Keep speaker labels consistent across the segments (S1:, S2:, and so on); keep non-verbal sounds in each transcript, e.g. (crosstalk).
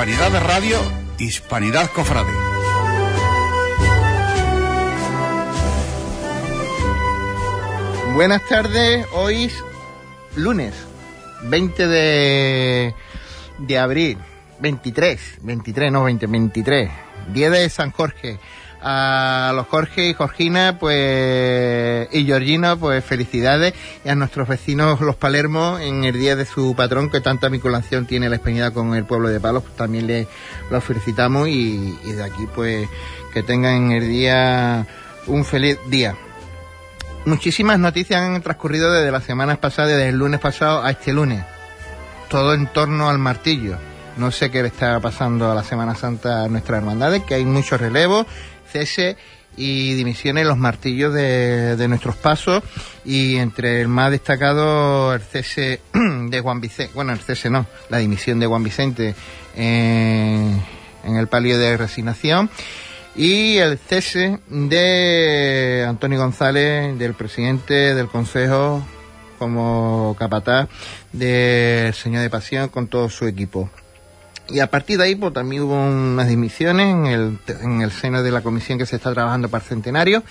S1: Hispanidad de Radio, Hispanidad Cofrade.
S2: Buenas tardes, hoy es lunes 20 de, de abril, 23, 23, no 20, 23, día de San Jorge. A los Jorge y Jorgina, pues, y Georgina, pues felicidades. Y a nuestros vecinos, los Palermo, en el día de su patrón, que tanta vinculación tiene la española con el pueblo de Palos, pues también le los felicitamos y, y de aquí, pues, que tengan el día un feliz día. Muchísimas noticias han transcurrido desde las semanas pasadas, desde el lunes pasado a este lunes. Todo en torno al martillo. No sé qué le está pasando a la Semana Santa a nuestras hermandades, que hay muchos relevos, cese y dimisiones los martillos de, nuestros pasos y entre el más destacado el cese (clears throat) de Juan Vicente, bueno el cese no, la dimisión de Juan Vicente en, en el palio de resignación y el cese de Antonio González, del presidente del Consejo como capataz del Señor de Pasión con todo su equipo. Y a partir de ahí, pues también hubo unas dimisiones en el, en el seno de la comisión que se está trabajando para centenario,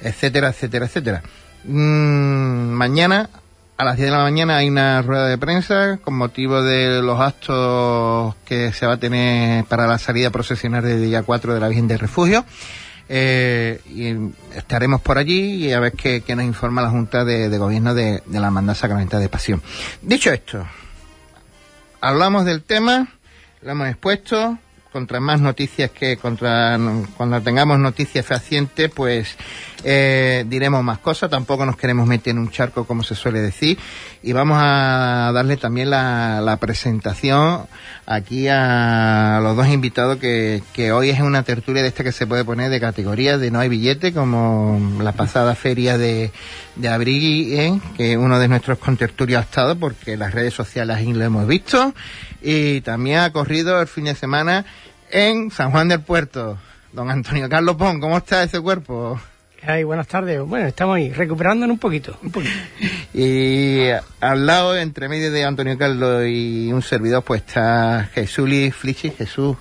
S2: etcétera, etcétera, etcétera. Mm, mañana, a las 10 de la mañana, hay una rueda de prensa con motivo de los actos que se va a tener para la salida procesional del día 4 de la Virgen del Refugio. Eh, y estaremos por allí y a ver qué, qué nos informa la Junta de, Gobierno de, de la Hermandad Sacramental de Pasión. Dicho esto, hablamos del tema, lo hemos expuesto, contra más noticias que contra cuando tengamos noticias fehacientes, pues eh, diremos más cosas. Tampoco nos queremos meter en un charco, como se suele decir. Y vamos a darle también la, presentación aquí a los dos invitados que, que hoy es una tertulia de esta que se puede poner de categoría de no hay billete, como la pasada feria de, de abril, ¿eh? que uno de nuestros contertulios ha estado, porque las redes sociales ahí lo hemos visto. Y también ha corrido el fin de semana en San Juan del Puerto. Don Antonio Carlos Pon, ¿cómo está ese cuerpo?
S3: Ay, buenas tardes. Bueno, estamos ahí, recuperándonos un poquito, un poquito. (laughs)
S2: Y al lado, entre medio de Antonio Carlos y un servidor, pues está Jesuli Flichi, Jesús,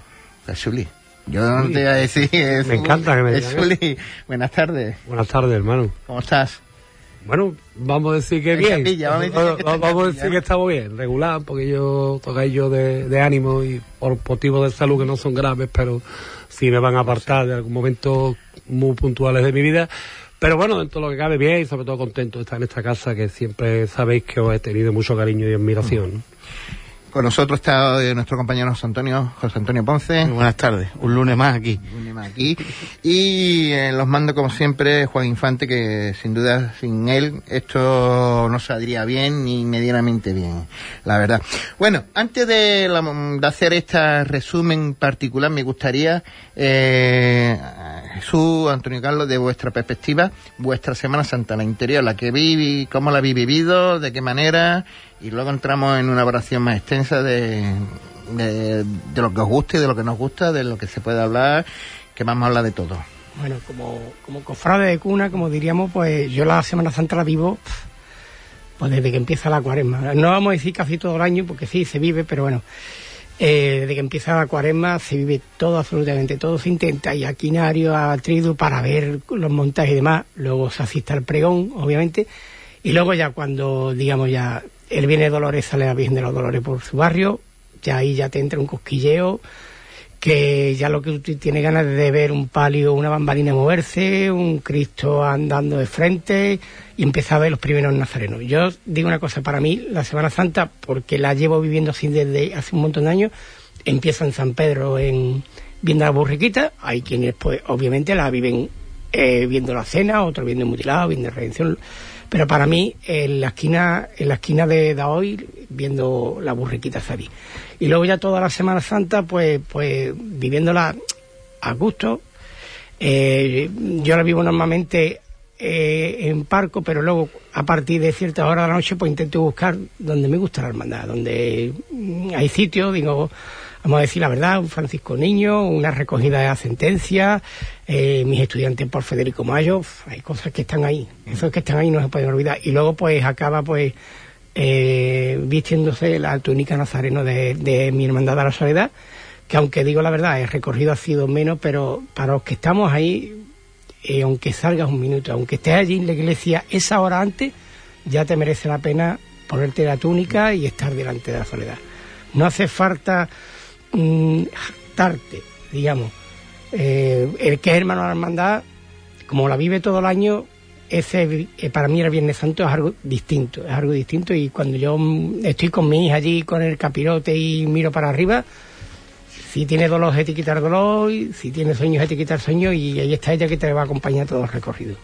S2: Jesuli. Yo no te voy a decir Jesús,
S3: Me encanta que me
S2: Jesuli. Buenas tardes,
S4: Buenas tardes, hermano.
S2: ¿cómo estás?
S4: Bueno, vamos a decir que
S2: En
S4: bien.
S2: capilla, vamos a decir que está en
S4: Vamos a
S2: capilla.
S4: decir que estamos bien, regular, porque yo toca yo de, de ánimo y por motivos de salud que no son graves, pero sí me van a apartar de algún momento muy puntuales de mi vida. Pero bueno, dentro de lo que cabe bien y sobre todo contento de estar en esta casa que siempre sabéis que os he tenido mucho cariño y admiración.
S2: Con nosotros está eh, nuestro compañero José Antonio, José Antonio Ponce.
S5: Buenas tardes, un lunes más aquí.
S2: Un más aquí. Y en los mandos, como siempre, Juan Infante, que sin duda sin él esto no saldría bien ni medianamente bien, la verdad. Bueno, antes de, la- de hacer este resumen particular, me gustaría, eh, Jesús, Antonio Carlos, de vuestra perspectiva, vuestra Semana Santa, la interior, la que vi, cómo la habéis vivido, de qué manera, y luego entramos en una oración más extensa de, de, lo que os gusta y de lo que nos gusta, de lo que se puede hablar, que vamos a hablar de todo.
S3: Bueno, como, como cofrade de cuna, como diríamos, pues yo la Semana Santa la vivo pues desde que empieza la cuaresma. No vamos a decir casi todo el año, porque sí, se vive, pero bueno, eh, desde que empieza la cuaresma se vive todo, absolutamente todo. Se intenta ir a quinario, a tridu, para ver los montajes y demás. Luego se asiste al pregón, obviamente. Y luego ya cuando, digamos, ya el Viene de Dolores sale la Virgen de los Dolores por su barrio, ya ahí ya te entra un cosquilleo que ya lo que tú tienes ganas de ver un palio, una bambalina moverse, un Cristo andando de frente y empezar a ver los primeros nazarenos. Yo digo una cosa, para mí la Semana Santa, porque la llevo viviendo así desde hace un montón de años, empieza en San Pedro en viendo la burriquita, hay quienes pues obviamente la viven eh, viendo la cena, otros viendo mutilado, viendo redención, Pero para mí, en la esquina, en la esquina de, hoy, viendo la burriquita Zabi. Y luego ya toda la Semana Santa, pues, pues viviéndola a gusto. Eh, yo la vivo normalmente eh, en Parco, pero luego a partir de ciertas horas de la noche pues intento buscar donde me gusta la hermandad, donde mm, hay sitios, digo, vamos a decir la verdad, un Francisco Niño, una recogida de sentencia, eh, mis estudiantes por Federico Mayo, hay cosas que están ahí, esos que están ahí no se pueden olvidar. Y luego pues acaba pues eh, vistiéndose la túnica nazareno de, de mi hermandad de la soledad, que aunque digo la verdad, el recorrido ha sido menos, pero para los que estamos ahí, eh, aunque salgas un minuto, aunque estés allí en la iglesia esa hora antes, ya te merece la pena ponerte la túnica y estar delante de la soledad. No hace falta mm, jactarte, digamos. Eh, el que es hermano de la hermandad, como la vive todo el año, ese eh, para mí el Viernes Santo es algo distinto, es algo distinto y cuando yo mm, estoy con mi hija allí con el capirote y miro para arriba, si tiene dolor es de quitar dolor, si tiene sueños es de quitar sueños y ahí está ella que te va a acompañar todo el recorrido.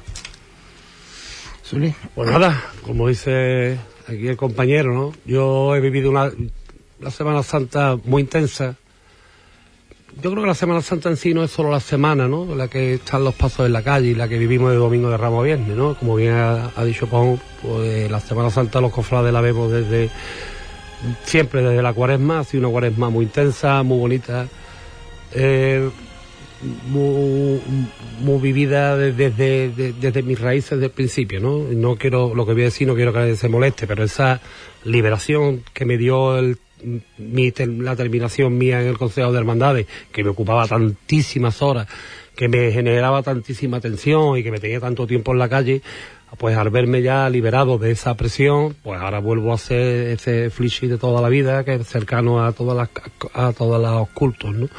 S4: Pues nada, como dice aquí el compañero, ¿no? Yo he vivido una, una Semana Santa muy intensa. Yo creo que la Semana Santa en sí no es solo la semana, ¿no? La que están los pasos en la calle y la que vivimos de domingo de Ramos a Viernes, ¿no? Como bien ha, dicho Pon, pues la Semana Santa los cofrades la vemos desde siempre desde la cuaresma, ha sido una cuaresma muy intensa, muy bonita, eh, muy, muy vivida desde, desde, desde mis raíces del principio, ¿no? No quiero, lo que voy a decir no quiero que se moleste, pero esa liberación que me dio el, mi, la terminación mía en el Consejo de Hermandades, que me ocupaba tantísimas horas, que me generaba tantísima tensión y que me tenía tanto tiempo en la calle, pues al verme ya liberado de esa presión, pues ahora vuelvo a ser ese flishi de toda la vida, que es cercano a todas las, a todos los cultos, ¿no?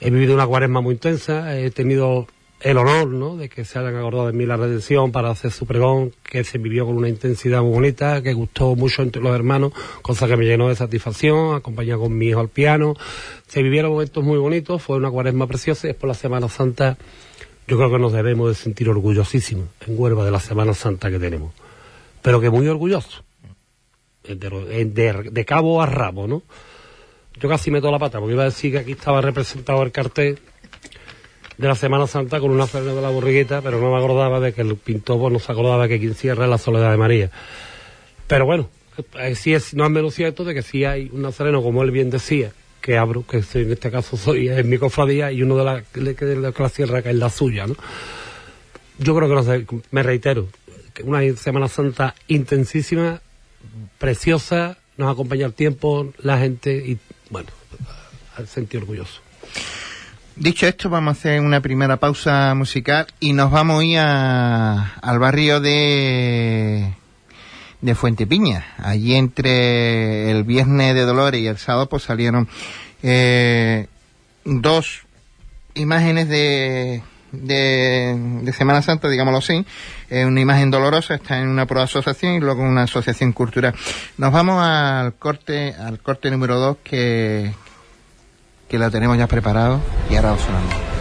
S4: He vivido una cuaresma muy intensa, he tenido el honor, ¿no? De que se hayan acordado de mí la redención para hacer su pregón, que se vivió con una intensidad muy bonita, que gustó mucho entre los hermanos, cosa que me llenó de satisfacción, acompañado con mi hijo al piano. Se vivieron momentos muy bonitos, fue una cuaresma preciosa y después la Semana Santa, yo creo que nos debemos de sentir orgullosísimos en Huelva de la Semana Santa que tenemos. Pero que muy orgullosos. De, de- de cabo a rabo, ¿no? Yo casi meto la pata, porque iba a decir que aquí estaba representado el cartel de la Semana Santa con una ferna de la borriguita, pero no me acordaba de que el pintor pues, no se acordaba que quien cierra es la soledad de María. Pero bueno, eh, sí es, no es menos cierto de que sí hay un nazareno, como él bien decía, que abro, que en este caso soy en mi cofradía, y uno de la, que, que de la sierra que es la suya, ¿no? Yo creo que no sé, me reitero, que una Semana Santa intensísima, preciosa, nos acompaña el tiempo, la gente, y bueno, al sentir orgulloso.
S2: Dicho esto, vamos a hacer una primera pausa musical y nos vamos a ir a- al barrio de, de Fuente Piña. Allí entre el viernes de Dolores y el sábado pues salieron eh, dos imágenes de, de, Semana Santa, digámoslo así. Una imagen dolorosa está en una pro asociación y luego una asociación cultural. Nos vamos al corte, al corte número dos que, que lo tenemos ya preparado y ahora lo sonamos.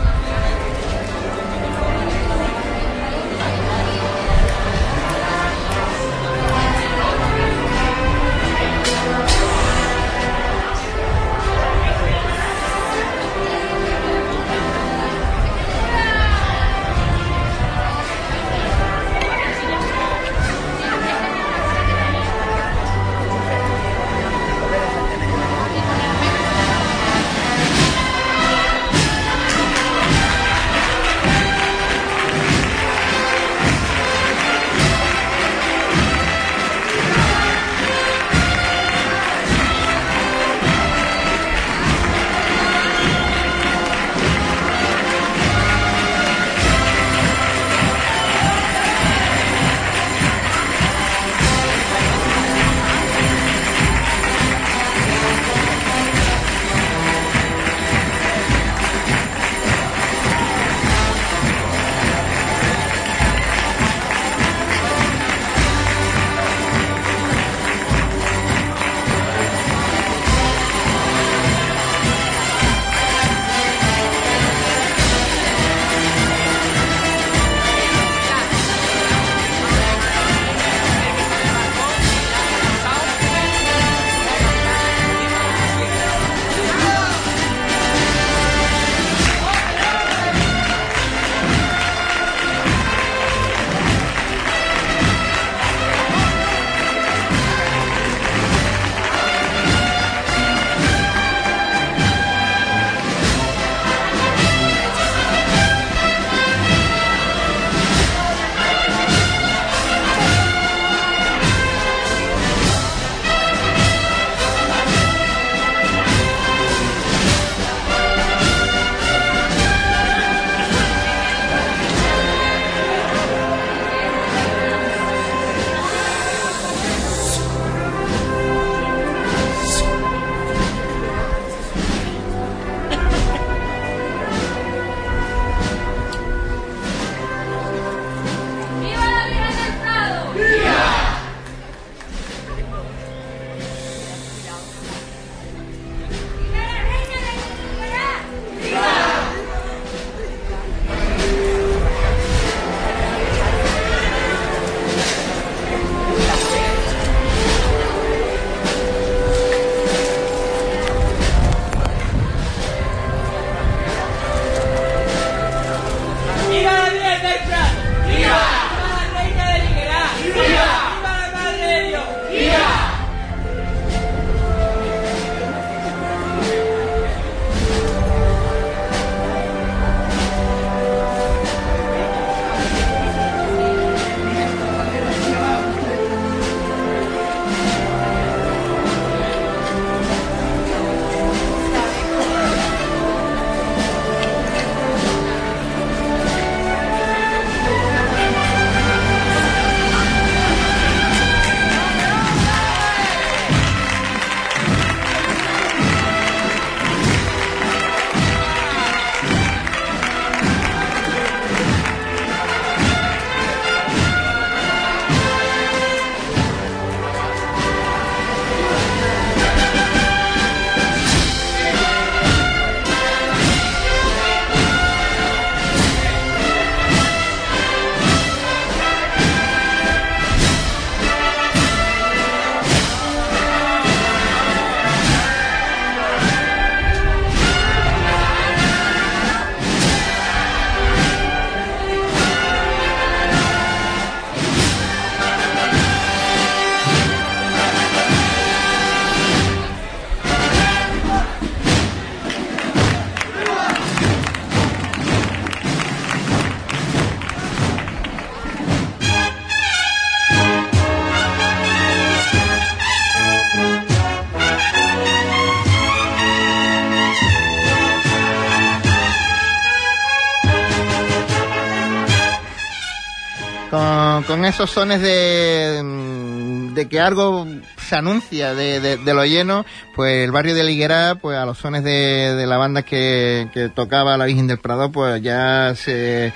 S2: Con, esos sones de, mm, de que algo se anuncia de, de- de lo lleno, pues el barrio de Liguera, pues a los sones de, de la banda que, tocaba la Virgen del Prado, pues ya se,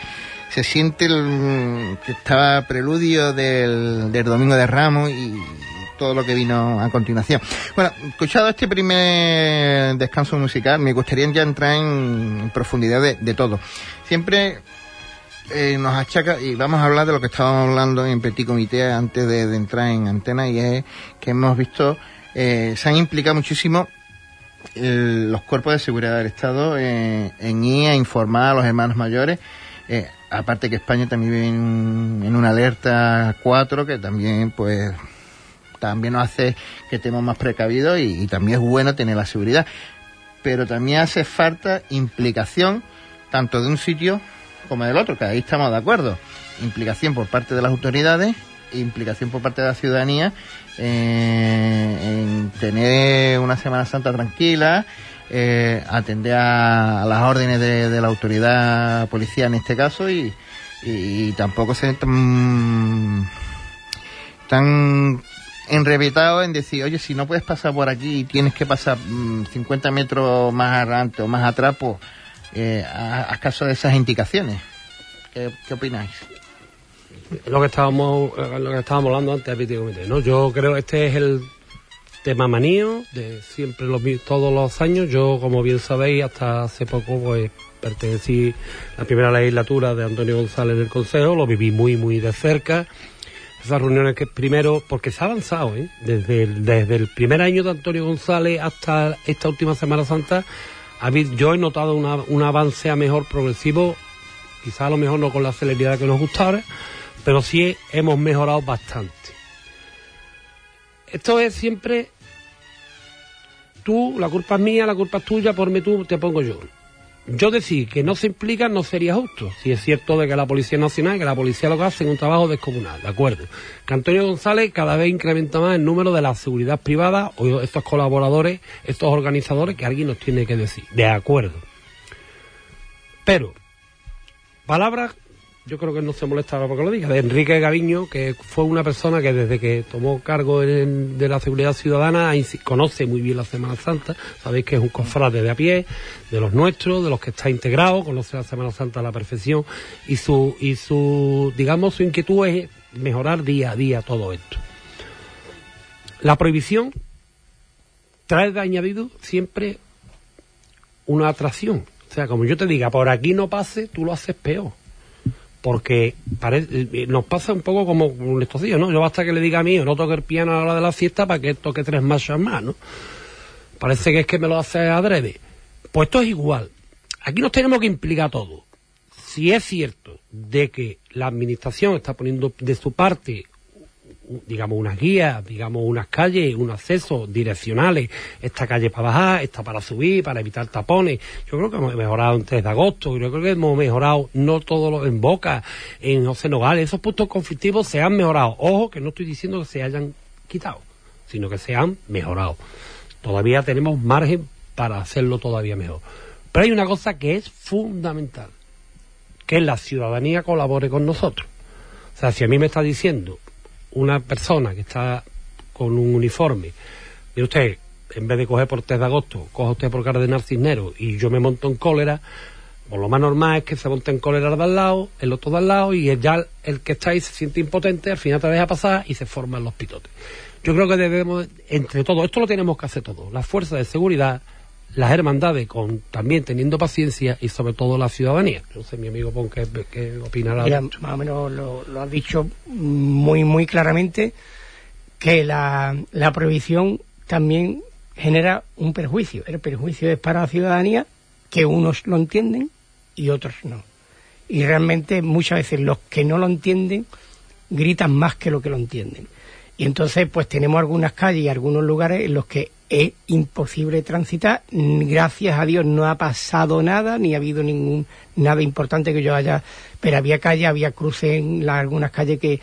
S2: se siente el, que estaba preludio del, del Domingo de Ramos y todo lo que vino a continuación. Bueno, escuchado este primer descanso musical, me gustaría ya entrar en, en profundidad de, de todo. Siempre eh, nos achaca, y vamos a hablar de lo que estábamos hablando en Petit Comité antes de, entrar en antena, y es que hemos visto, eh, se han implicado muchísimo el- los cuerpos de seguridad del Estado eh, en ir a informar a los hermanos mayores. Eh, aparte que España también vive en, una alerta 4 que también pues también nos hace que estemos más precavidos y también es bueno tener la seguridad. Pero también hace falta implicación tanto de un sitio como del otro, que ahí estamos de acuerdo. Implicación por parte de las autoridades, implicación por parte de la ciudadanía eh, en tener una Semana Santa tranquila, eh, atender a, las órdenes de, la autoridad policial en este caso y, tampoco ser tan, tan enrevetados en decir, oye, si no puedes pasar por aquí y tienes que pasar mm, 50 metros más adelante o más atrás, pues eh, haz haz caso de esas indicaciones. ¿Qué, opináis?
S4: lo que estábamos eh, lo que estábamos hablando antes ¿no? Yo creo este es el tema manío de siempre los todos los años. Yo, como bien sabéis, hasta hace poco pues pertenecí a la primera legislatura de Antonio González del Consejo, lo viví muy muy de cerca. Esas reuniones que primero, porque se ha avanzado, ¿eh? desde, el, desde el primer año de Antonio González hasta esta última Semana Santa, yo he notado una- un avance a mejor progresivo, quizá a lo mejor no con la celeridad que nos gustara, pero sí hemos mejorado bastante. Esto es siempre tú, la culpa es mía, la culpa es tuya, por mí tú, te pongo yo. Yo decir que no se implican no sería justo. Si es cierto de que la Policía Nacional, que la Policía Local hacen un trabajo descomunal, ¿de acuerdo? Que Antonio González cada vez incrementa más el número de la seguridad privada o estos colaboradores, estos organizadores que alguien nos tiene que decir. De acuerdo. Pero, palabras, yo creo que no se molesta ahora porque lo diga, de Enrique Gaviño, que fue una persona que desde que tomó cargo de la seguridad ciudadana conoce muy bien la Semana Santa, sabéis que es un cofrade de a pie, de los nuestros, de los que está integrado, conoce la Semana Santa a la perfección y su, y su, digamos, su inquietud es mejorar día a día todo esto. La prohibición trae de añadido siempre una atracción. O sea, como yo te diga, por aquí no pase, tú lo haces peor. Porque eh, nos pasa un poco como con estos días, ¿no? Yo basta que le diga a mí, no toque el piano a la hora de la fiesta para que toque tres marchas más, ¿no? Parece que es que me lo hace adrede. Pues esto es igual. Aquí nos tenemos que implicar todos. Si es cierto de que la administración está poniendo de su parte digamos, unas guías, digamos, unas calles, unos accesos direccionales, esta calle para bajar, esta para subir, para evitar tapones. Yo creo que hemos mejorado en 3 de agosto, yo creo que hemos mejorado no todo lo en Boca, en José Nogales, esos puntos conflictivos se han mejorado. Ojo, que no estoy diciendo que se hayan quitado, sino que se han mejorado. Todavía tenemos margen para hacerlo todavía mejor. Pero hay una cosa que es fundamental, que la ciudadanía colabore con nosotros. O sea, si a mí me está diciendo una persona que está con un uniforme, mire usted, en vez de coger por 3 de agosto, coja usted por Cardenal Cisneros y yo me monto en cólera, pues lo más normal es que se monte en cólera el de al lado, el otro de al lado, y ya el que está ahí se siente impotente, al final te deja pasar y se forman los pitotes. Yo creo que debemos, entre todos, esto lo tenemos que hacer todos, las fuerzas de seguridad, las hermandades, con también teniendo paciencia y sobre todo la ciudadanía. No sé, mi amigo Pon, ¿qué, qué opinará?
S3: Mira, más o menos lo, lo has dicho muy, muy claramente, que la, la prohibición también genera un perjuicio. El perjuicio es para la ciudadanía, que unos lo entienden y otros no. Y realmente muchas veces los que no lo entienden gritan más que lo que lo entienden. Y entonces pues tenemos algunas calles y algunos lugares en los que es imposible transitar. Gracias a Dios no ha pasado nada, ni ha habido ningún nada importante que yo haya... Pero había calles, había cruces en la- algunas calles que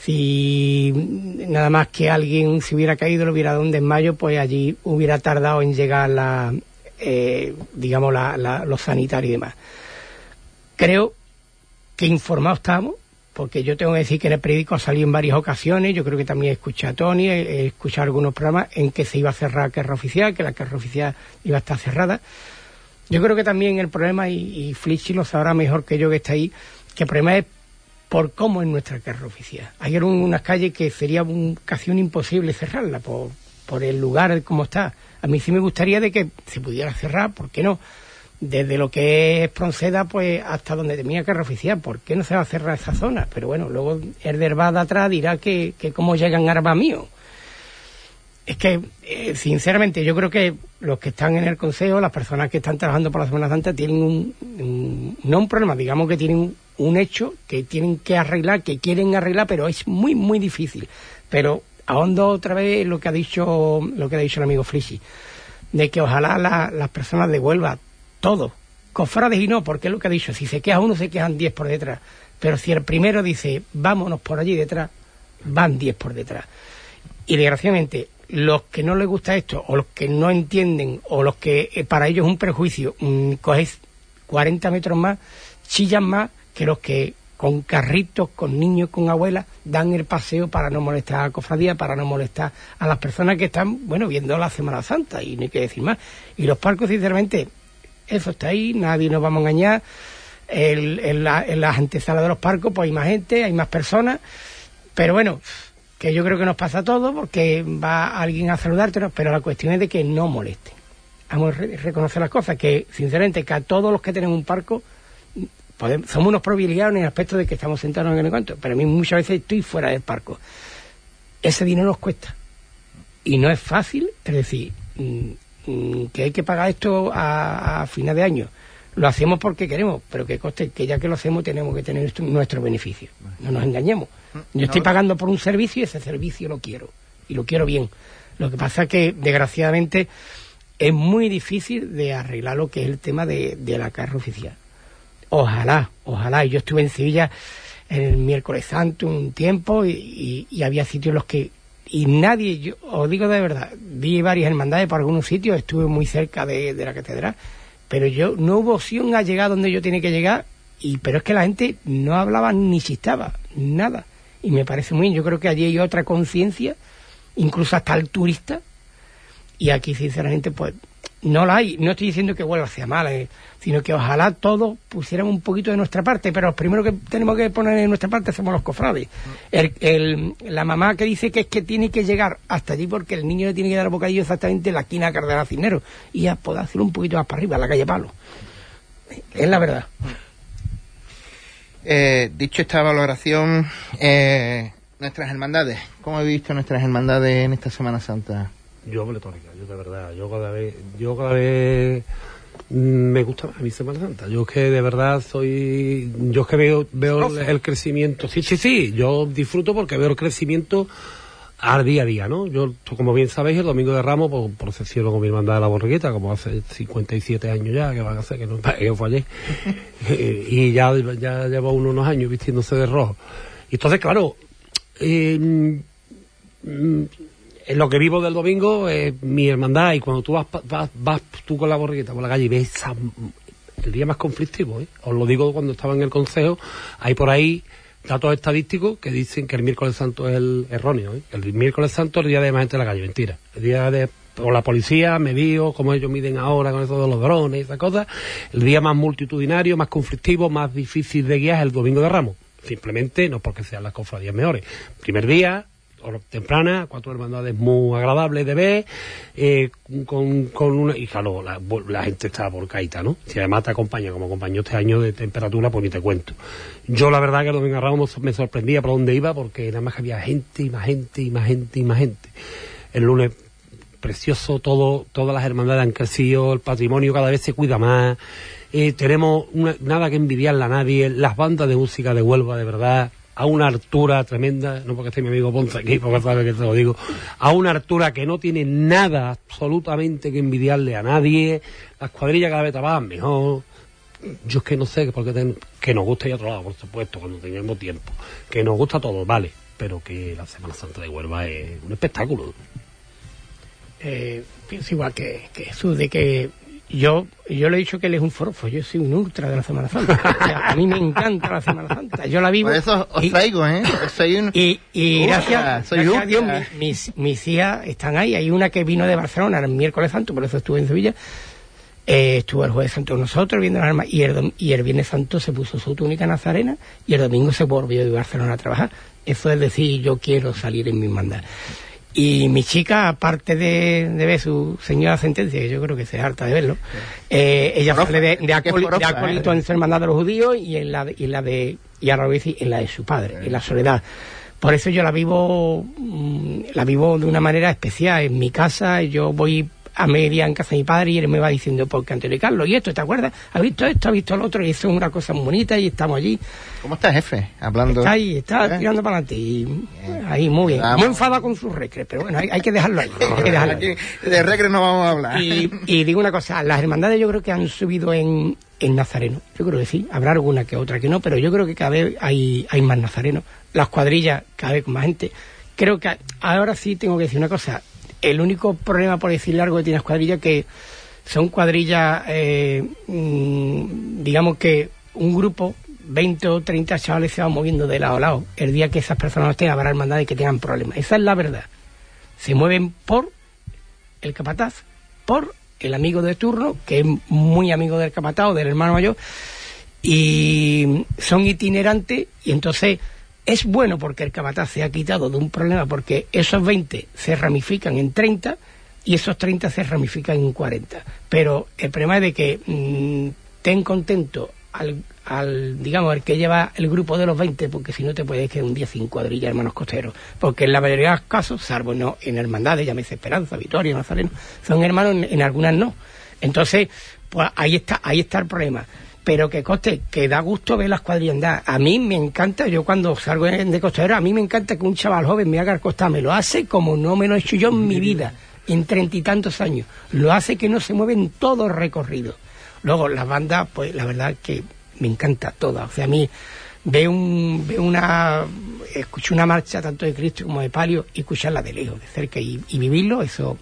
S3: si nada más que alguien se hubiera caído, lo hubiera dado un desmayo, pues allí hubiera tardado en llegar la, eh, digamos, la- la- los sanitarios y demás. Creo que informados estamos, porque yo tengo que decir que en el periódico ha salido en varias ocasiones, yo creo que también escuché a Tony, he, he escuchado algunos programas en que se iba a cerrar la guerra oficial, que la guerra oficial iba a estar cerrada. Yo creo que también el problema, y, y lo sabrá mejor que yo que está ahí, que el problema es por cómo es nuestra guerra oficial. Hay un- unas calles que sería un, casi un imposible cerrarla por, por el lugar como está. A mí sí me gustaría de que se pudiera cerrar, ¿por qué no? Desde lo que es Pronceda pues hasta donde tenía guerra oficial, ¿por qué no se va a cerrar esa zona? Pero bueno, luego el de atrás dirá que, que cómo llegan armas míos. Es que, eh, sinceramente, yo creo que los que están en el Consejo, las personas que están trabajando por la Semana Santa, tienen un, no un problema, digamos que tienen un, hecho que tienen que arreglar, que quieren arreglar, pero es muy, muy difícil. Pero ahondo otra vez lo que ha dicho, lo que ha dicho el amigo Frisi, de que ojalá la- las personas devuelvan todo, cofrades y no, porque es lo que ha dicho, si se queja uno, se quejan diez por detrás. Pero si el primero dice, vámonos por allí detrás, van diez por detrás. Y desgraciadamente, los que no les gusta esto, o los que no entienden, o los que eh, para ellos es un prejuicio, mm, coges 40 metros más, chillan más que los que con carritos, con niños, con abuelas, dan el paseo para no molestar a la cofradía, para no molestar a las personas que están, bueno, viendo la Semana Santa, y no hay que decir más. Y los parcos, sinceramente, eso está ahí, nadie nos vamos a engañar. En, la- en las antesalas de los parcos, pues hay más gente, hay más personas, pero bueno, que yo creo que nos pasa a todos porque va alguien a saludarte, pero la cuestión es de que no moleste. Vamos a re- reconocer las cosas, que sinceramente que a todos los que tenemos un parco somos unos privilegiados en el aspecto de que estamos sentados en el encuentro, pero a mí muchas veces estoy fuera del parco. Ese dinero nos cuesta. Y no es fácil, es decir, mm, que hay que pagar esto a, a final de año. Lo hacemos porque queremos, pero que coste que ya que lo hacemos tenemos que tener esto- nuestro beneficio. No nos engañemos. Yo estoy pagando por un servicio y ese servicio lo quiero. Y lo quiero bien. Lo que pasa es que, desgraciadamente, es muy difícil de arreglar lo que es el tema de, de la carga oficial. Ojalá, ojalá. Yo estuve en Sevilla el miércoles santo un tiempo y, y- y había sitios en los que y nadie, yo os digo de verdad, vi varias hermandades por algunos sitios, estuve muy cerca de, de la catedral, pero yo no hubo opción a llegar donde yo tenía que llegar, y pero es que la gente no hablaba ni chistaba, nada. Y me parece muy bien, yo creo que allí hay otra conciencia, incluso hasta el turista, y aquí sinceramente pues no la hay. No estoy diciendo que vuelva hacia mal, eh, sino que ojalá todos pusiéramos un poquito de nuestra parte, pero primero que tenemos que poner de nuestra parte somos los cofrades. El- el- la mamá que dice que es que tiene que llegar hasta allí porque el niño le tiene que dar bocadillo exactamente en la esquina de Cardenal Cisneros y ya poder hacerlo un poquito más para arriba, a la calle Palo. Es la verdad.
S2: Eh, dicho esta valoración, eh, nuestras hermandades, ¿cómo habéis visto nuestras hermandades en esta Semana Santa?
S4: Yo pletórica, yo de verdad, yo cada vez, yo cada vez mm, me gusta más mi Semana Santa. Yo es que de verdad soy, yo es que veo, veo el, el crecimiento. Sí, sí, sí, yo disfruto porque veo el crecimiento al día a día, ¿no? Yo, como bien sabéis, el domingo de Ramos, pues, procesiono con mi hermandad de la borreguita, como hace 57 años ya, que van a hacer, que no (laughs) que fue ayer. (laughs) Y ya, ya llevo uno- unos años vistiéndose de rojo. Y entonces, claro, eh, mm, lo que vivo del domingo es mi hermandad y cuando tú vas, vas, vas tú con la borriquita por la calle y ves esa- el día más conflictivo, ¿eh? os lo digo cuando estaba en el consejo, hay por ahí datos estadísticos que dicen que el miércoles santo es el erróneo, ¿eh? el miércoles santo es el día de más gente en la calle, mentira, el día de por la policía, me vio como ellos miden ahora con eso de los drones y esas cosas, el día más multitudinario, más conflictivo, más difícil de guiar es el domingo de Ramos. Simplemente no porque sean las cofradías mejores. Primer día, temprana, cuatro hermandades muy agradables de ver, eh, con, con una, y claro, la, gente está por caíta, ¿no? Si además te acompaña, como acompañó este año de temperatura, pues ni te cuento. Yo la verdad que el domingo Ramos me sorprendía por dónde iba, porque nada más había gente y más gente y más gente y más gente. El lunes precioso, todo, todas las hermandades han crecido, el patrimonio cada vez se cuida más, eh, tenemos una- nada que envidiarle a nadie, las bandas de música de Huelva, de verdad, a una altura tremenda, no porque esté mi amigo Ponce aquí, porque sabe que te lo digo, a una altura que no tiene nada absolutamente que envidiarle a nadie, las cuadrillas cada vez trabajan mejor, yo es que no sé, porque ten- que nos gusta a otro lado, por supuesto, cuando tengamos tiempo, que nos gusta todo, vale, pero que la Semana Santa de Huelva es un espectáculo.
S3: eh, pienso igual que, que Jesús, de que yo, yo le he dicho que él es un forofo, yo soy un ultra de la Semana Santa. O sea, a mí me encanta la Semana Santa. Yo la vivo.
S2: Por eso os
S3: y-
S2: traigo, ¿eh? Soy un...
S3: Y, y
S2: Ultra,
S3: gracias,
S2: soy
S3: gracias a Dios, mis, mis hijas están ahí. Hay una que vino de Barcelona el miércoles santo, por eso estuve en Sevilla. Eh, estuvo el jueves santo con nosotros viendo las armas y el, y el viernes santo se puso su túnica nazarena y el domingo se volvió de Barcelona a trabajar. Eso es decir, yo quiero salir en mi mandad. Y mi chica, aparte de, de ver su señora sentencia, que yo creo que se harta de verlo, eh, ella
S2: Forofa,
S3: sale de, de,
S2: que
S3: acoli-
S2: forofa,
S3: de acólito
S2: eh.
S3: en hermandad de los judíos y en la de, y la de y ahora voy a decir, en la de su padre, en la soledad. Por eso yo la vivo, mm, la vivo de una manera especial. En mi casa, yo voy a media en casa de mi padre y él me va diciendo, porque Antonio y Carlos, y esto, ¿te acuerdas? ¿Has visto esto? ¿Has visto lo otro? Y eso es una cosa muy bonita y estamos allí.
S2: ¿Cómo estás, jefe? Hablando...
S3: Está ahí, está
S2: ¿Eh?
S3: tirando para adelante. Y ahí, muy bien.
S2: Vamos.
S3: Muy enfadado con sus recres, pero bueno, hay, hay que dejarlo ahí. Hay que dejarlo ahí.
S2: De regre no vamos a hablar.
S3: Y, y digo una cosa, las hermandades yo creo que han subido en, en Nazareno. Yo creo que sí, habrá alguna que otra que no, pero yo creo que cada vez hay, hay más nazarenos. Las cuadrillas, cada vez con más gente. Creo que ahora sí tengo que decir una cosa. El único problema, por decirle algo, que tiene las cuadrillas que son cuadrillas, eh, mm, digamos que un grupo, 20 o 30 chavales se van moviendo de lado a lado. El día que esas personas estén, habrá hermandades que tengan problemas. Esa es la verdad. Se mueven por el capataz por el amigo de turno, que es muy amigo del capataz o del hermano mayor, y son itinerantes, y entonces es bueno porque el capataz se ha quitado de un problema, porque esos 20 se ramifican en 30 y esos 30 se ramifican en 40. Pero el problema es de que mm, ten contento al, digamos, el que lleva el grupo de los 20, porque si no te puedes quedar un día sin cuadrilla, hermanos costeros. Porque en la mayoría de los casos, salvo no, en hermandades, llámese Esperanza, Victoria, Nazareno, son hermanos, en, en algunas no. Entonces, pues ahí está, ahí está el problema. Pero que coste, que da gusto ver las cuadrillas andar. A mí me encanta, yo cuando salgo de de costero, a mí me encanta que un chaval joven me haga el costal, me lo hace como no me lo he hecho yo en mi vida, en treinta y tantos años. Lo hace que no se mueven todo el recorrido. Luego, las bandas, pues la verdad que me encanta todas. O sea, a mí veo, un, veo una, escucho una marcha tanto de Cristo como de Palio y escucharla de lejos, de cerca y, y vivirlo, eso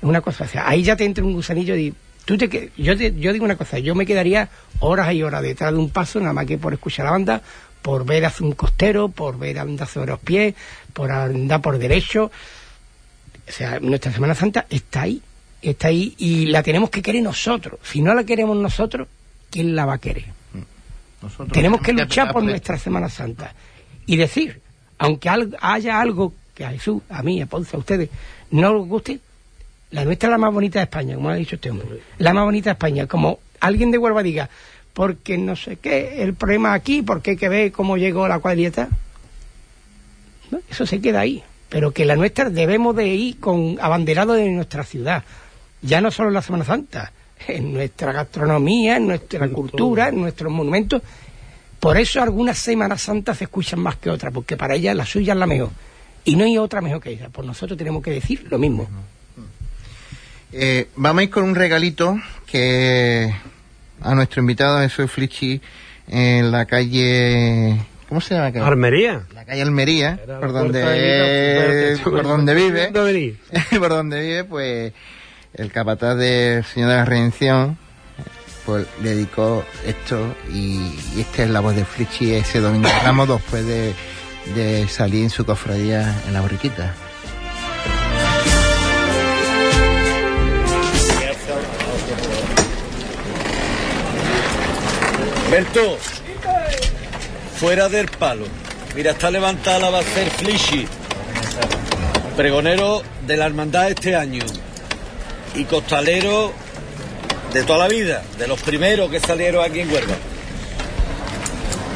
S3: es una cosa. O sea, ahí ya te entra un gusanillo y tú te, yo, te- yo digo una cosa, yo me quedaría horas y horas detrás de un paso, nada más que por escuchar la banda, por ver hacia un costero, por ver andar sobre los pies, por andar por derecho. O sea, nuestra Semana Santa está ahí, está ahí y la tenemos que querer nosotros. Si no la queremos nosotros, ¿quién la va a querer?
S2: Nosotros
S3: Tenemos que luchar por nuestra Semana Santa y decir, aunque haya algo que a Jesús, a mí, a Ponce, a ustedes, no les guste, la nuestra es la más bonita de España, como ha dicho este hombre. La más bonita de España. Como alguien de Huelva diga, porque no sé qué, el problema aquí, porque hay que ver cómo llegó la cuadrilleta. No, Eso se queda ahí. Pero que la nuestra debemos de ir con abanderado de nuestra ciudad. Ya no solo en la Semana Santa, en nuestra gastronomía, en nuestra cultura, en nuestros monumentos. Por eso algunas Semanas Santas se escuchan más que otras, porque para ellas la suya es la mejor. Y no hay otra mejor que ella. Por nosotros tenemos que decir lo mismo.
S2: Eh, vamos a ir con un regalito que a nuestro invitado Jesús Flichi en la calle... ¿Cómo se llama?
S4: Armería.
S2: La calle Almería,
S4: Era
S2: por donde,
S4: de (laughs)
S2: por donde vive. (laughs) Por donde vive, pues el capataz del Señor de la Redención pues le dedicó esto y, y esta es la voz de Flichi ese domingo de Ramos después de, de salir en su cofradía en la borriquita.
S6: Berto, fuera del palo. Mira, está levantada la va a ser Flishy, pregonero de la hermandad este año y costalero de toda la vida, de los primeros que salieron aquí en Huelva.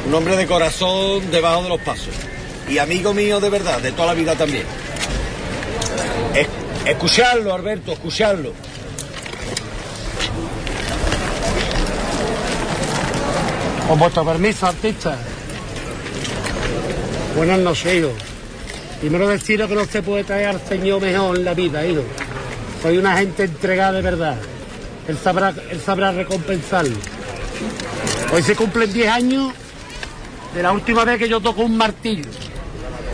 S6: Un hombre de corazón debajo de los pasos y amigo mío de verdad, de toda la vida también. Es- escucharlo, Alberto, escucharlo.
S4: Con vuestro permiso, artista. Buenas noches, hijo. Primero deciros que no se puede traer al Señor mejor en la vida, hijo. Soy una gente entregada de verdad. Él sabrá, él sabrá recompensarlo. Hoy se cumplen 10 años de la última vez que yo toco un martillo.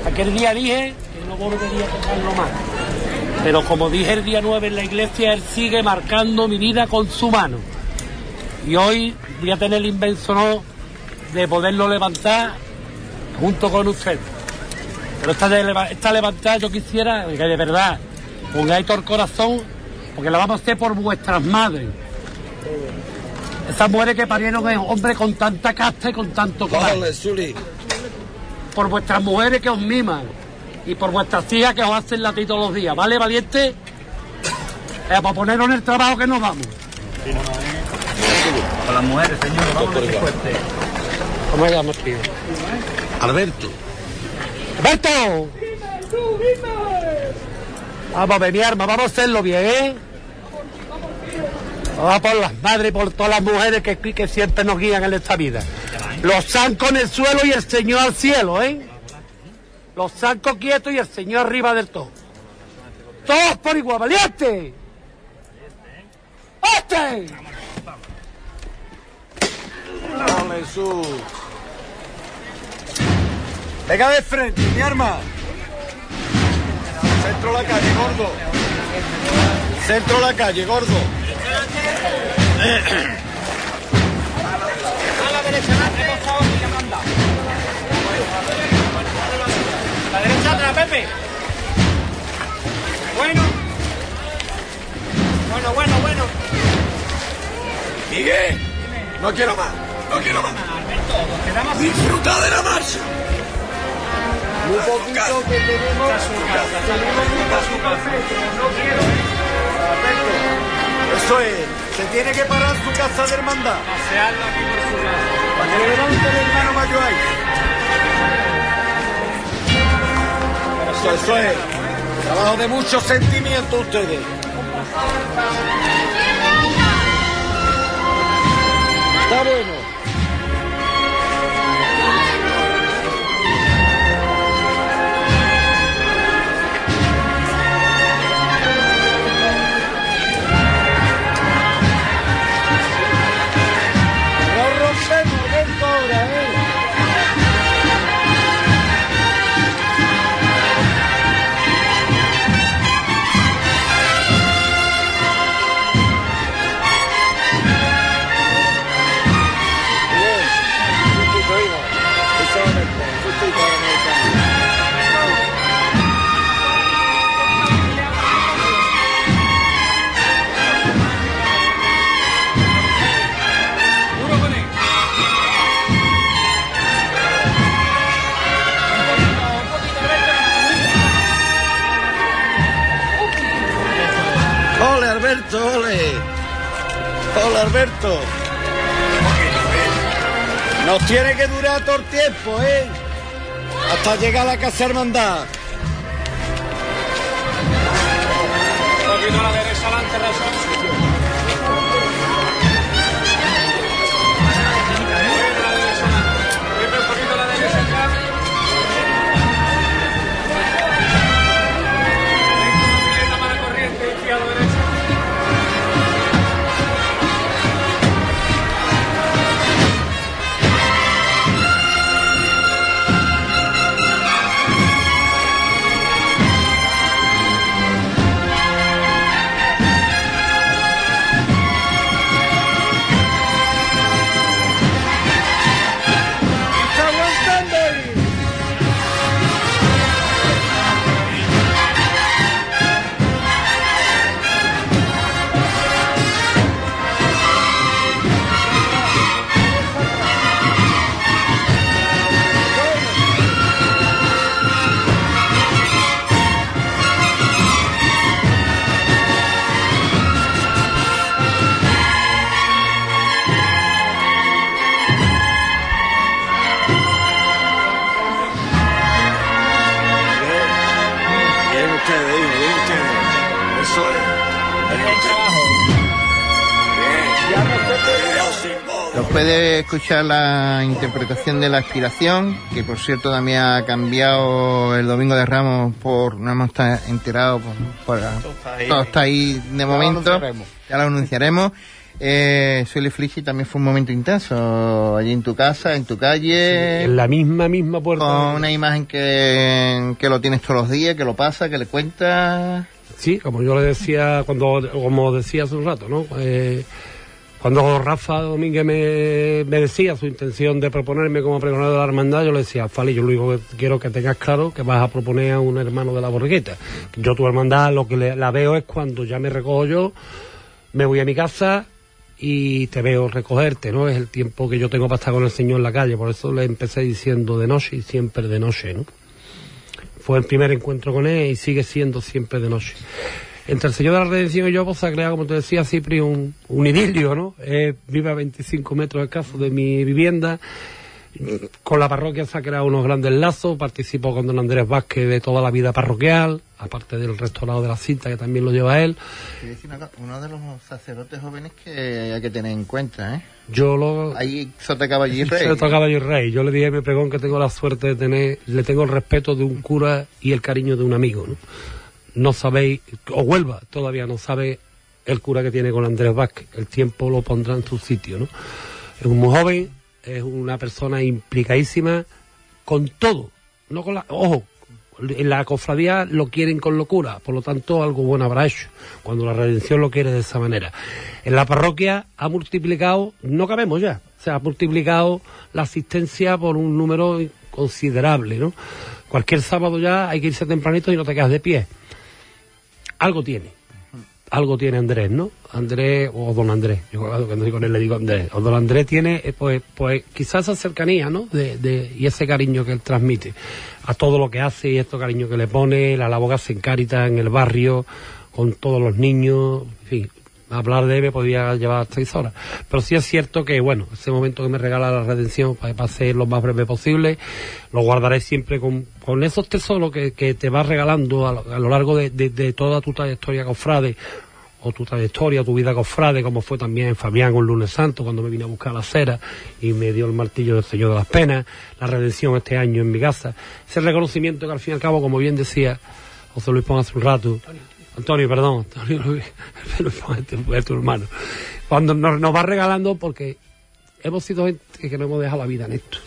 S4: Aquel día dije que no volvería a tocarlo más. Pero como dije el día 9 en la iglesia, Él sigue marcando mi vida con su mano. Y hoy voy a tener el inmenso honor de poderlo levantar junto con usted. Pero esta, de leva- esta levantada yo quisiera que de verdad pongáis todo el corazón, porque la vamos a hacer por vuestras madres. Esas mujeres que parieron a hombres con tanta casta y con tanto coraje por vuestras mujeres que os miman y por vuestras hijas que os hacen latir todos los días, ¿vale, valiente? Eh, para ponernos en el trabajo que nos vamos.
S7: Con las mujeres, señor, vamos a.
S4: ¿Cómo se llama, tío?
S6: Alberto.
S4: ¡Alberto! Vamos a ver, mi arma, vamos a hacerlo bien, ¿eh? Vamos por las madres y por todas las mujeres que, que siempre nos guían en esta vida. Los zancos en el suelo y el Señor al cielo, ¿eh? Los zancos quietos y el Señor arriba del todo. Todos por igual, valiente. ¡Este!
S6: Hola, Jesús. Venga de frente, mi arma. Centro la calle, gordo. Centro la calle, gordo.
S4: La derecha atrás, Pepe. Bueno. Bueno, bueno, bueno.
S6: Miguel, no quiero más, no quiero más. Disfruta de la marcha. Un poquito que tenemos. Eso es, se tiene que parar su casa de hermandad. Para que le levante el hermano mayor ahí. Eso, eso es. Trabajo de mucho sentimiento ustedes. Está bueno. Alberto, ole. Ole, Alberto. Nos tiene que durar todo el tiempo, ¿eh? Hasta llegar a la casa hermandad.
S4: Un poquito a la derecha adelante,
S2: puede escuchar la interpretación de la expiración, que por cierto también ha cambiado el domingo de Ramos por, no hemos estado enterados, por, por- todo está ahí de momento, ya lo anunciaremos. Eh, Sueli Flixi también fue un momento intenso, allí en tu casa, en tu calle,
S4: En la misma, misma puerta.
S2: con una imagen que, que lo tienes todos los días, que lo pasa, que le cuentas.
S4: Sí, como yo le decía, cuando, como decía hace un rato, ¿no? Eh, cuando Rafa Domínguez me, decía su intención de proponerme como pregonador de la hermandad, yo le decía, Fali, yo lo único que quiero que tengas claro que vas a proponer a un hermano de la borriqueta. Yo tu hermandad lo que le, la veo es cuando ya me recojo yo, me voy a mi casa y te veo recogerte, ¿no? Es el tiempo que yo tengo para estar con el Señor en la calle, por eso le empecé diciendo de noche y siempre de noche, ¿no? Fue el primer encuentro con él y sigue siendo siempre de noche entre el Señor de la Redención y yo, pues se ha creado, como te decía, Cipri, un, un idilio, ¿no? Eh, vive a 25 metros escasos de mi vivienda. Con la parroquia se ha creado unos grandes lazos. Participo con don Andrés Vázquez de toda la vida parroquial, aparte del restaurado de la cinta que también lo lleva él.
S2: Uno de los sacerdotes jóvenes que hay que tener en cuenta, ¿eh?
S4: Yo lo.
S2: Ahí Sota Caballo y Rey.
S4: Sota Caballo y Rey. Yo le dije a mi pregón que tengo la suerte de tener, le tengo el respeto de un cura y el cariño de un amigo, ¿no? No sabéis, o Huelva todavía no sabe el cura que tiene con Andrés Vázquez. El tiempo lo pondrá en su sitio, ¿no? Es un joven, es una persona implicadísima con todo, no con la... Ojo, en la cofradía lo quieren con locura, por lo tanto algo bueno habrá hecho, cuando la redención lo quiere de esa manera. En la parroquia ha multiplicado, no cabemos ya, o ha multiplicado la asistencia por un número considerable, ¿no? Cualquier sábado ya hay que irse tempranito y no te quedas de pie algo tiene. Algo tiene Andrés, ¿no? Andrés, o don Andrés, yo cuando con él le digo Andrés, o don Andrés tiene, eh, pues, pues quizás esa cercanía, ¿no? De, de, y ese cariño que él transmite a todo lo que hace y este cariño que le pone, la labor que hace en en el barrio, con todos los niños, en fin, hablar de me podría llevar seis horas. Pero sí es cierto que, bueno, ese momento que me regala la redención para, para ser lo más breve posible, lo guardaré siempre con, con esos tesoros que, que te vas regalando a, lo, largo de, de, toda tu trayectoria cofrade, o tu trayectoria, tu vida cofrade, como fue también Fabián un lunes santo, cuando me vine a buscar la cera y me dio el martillo del Señor de las Penas, la redención este año en mi casa. Ese reconocimiento que al fin y al cabo, como bien decía José Luis Pon hace un rato, Antonio, perdón, Antonio, fue (laughs) tu hermano. Cuando nos, va regalando, porque hemos sido gente que no hemos dejado la vida en esto.